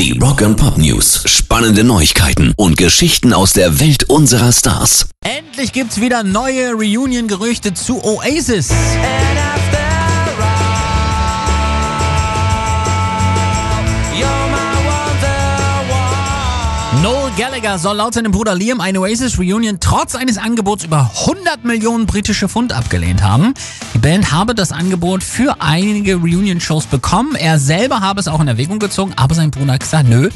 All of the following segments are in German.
Die Rock and Pop News. Spannende Neuigkeiten und Geschichten aus der Welt unserer Stars. Endlich gibt's wieder neue Reunion-Gerüchte zu Oasis. Noel Gallagher soll laut seinem Bruder Liam eine Oasis Reunion trotz eines Angebots über 100 Millionen britische Pfund abgelehnt haben. Die Band habe das Angebot für einige Reunion-Shows bekommen. Er selber habe es auch in Erwägung gezogen, aber sein Bruder hat gesagt, nö.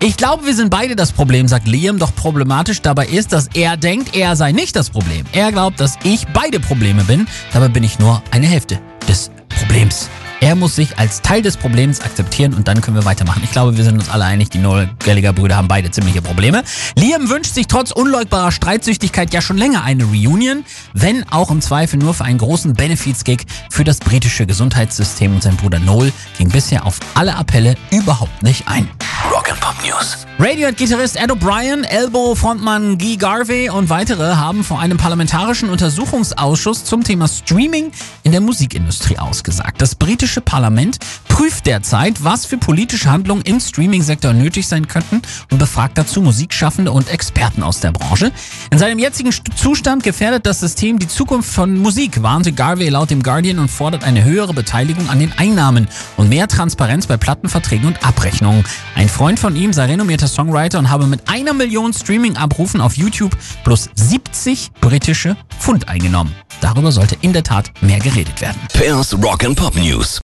Ich glaube, wir sind beide das Problem, sagt Liam. Doch problematisch dabei ist, dass er denkt, er sei nicht das Problem. Er glaubt, dass ich beide Probleme bin. Dabei bin ich nur eine Hälfte des Problems. Er muss sich als Teil des Problems akzeptieren und dann können wir weitermachen. Ich glaube, wir sind uns alle einig, die Noel Gallagher Brüder haben beide ziemliche Probleme. Liam wünscht sich trotz unleugbarer Streitsüchtigkeit ja schon länger eine Reunion, wenn auch im Zweifel nur für einen großen Benefits-Gig für das britische Gesundheitssystem und sein Bruder Noel ging bisher auf alle Appelle überhaupt nicht ein. Rock'n'Pop News. Radiohead-Gitarrist Ed O'Brien, Elbow-Frontmann Guy Garvey und weitere haben vor einem parlamentarischen Untersuchungsausschuss zum Thema Streaming in der Musikindustrie ausgesagt. Das britische Parlament prüft derzeit, was für politische Handlungen im Streaming-Sektor nötig sein könnten und befragt dazu Musikschaffende und Experten aus der Branche. In seinem jetzigen Zustand gefährdet das System die Zukunft von Musik, warnte Garvey laut dem Guardian und fordert eine höhere Beteiligung an den Einnahmen und mehr Transparenz bei Plattenverträgen und Abrechnungen. Ein Freund von ihm sei renommierter Songwriter und habe mit einer Million Streaming-Abrufen auf YouTube plus 70 britische Pfund eingenommen. Darüber sollte in der Tat mehr geredet werden. Pairs Rock'n'Pop News.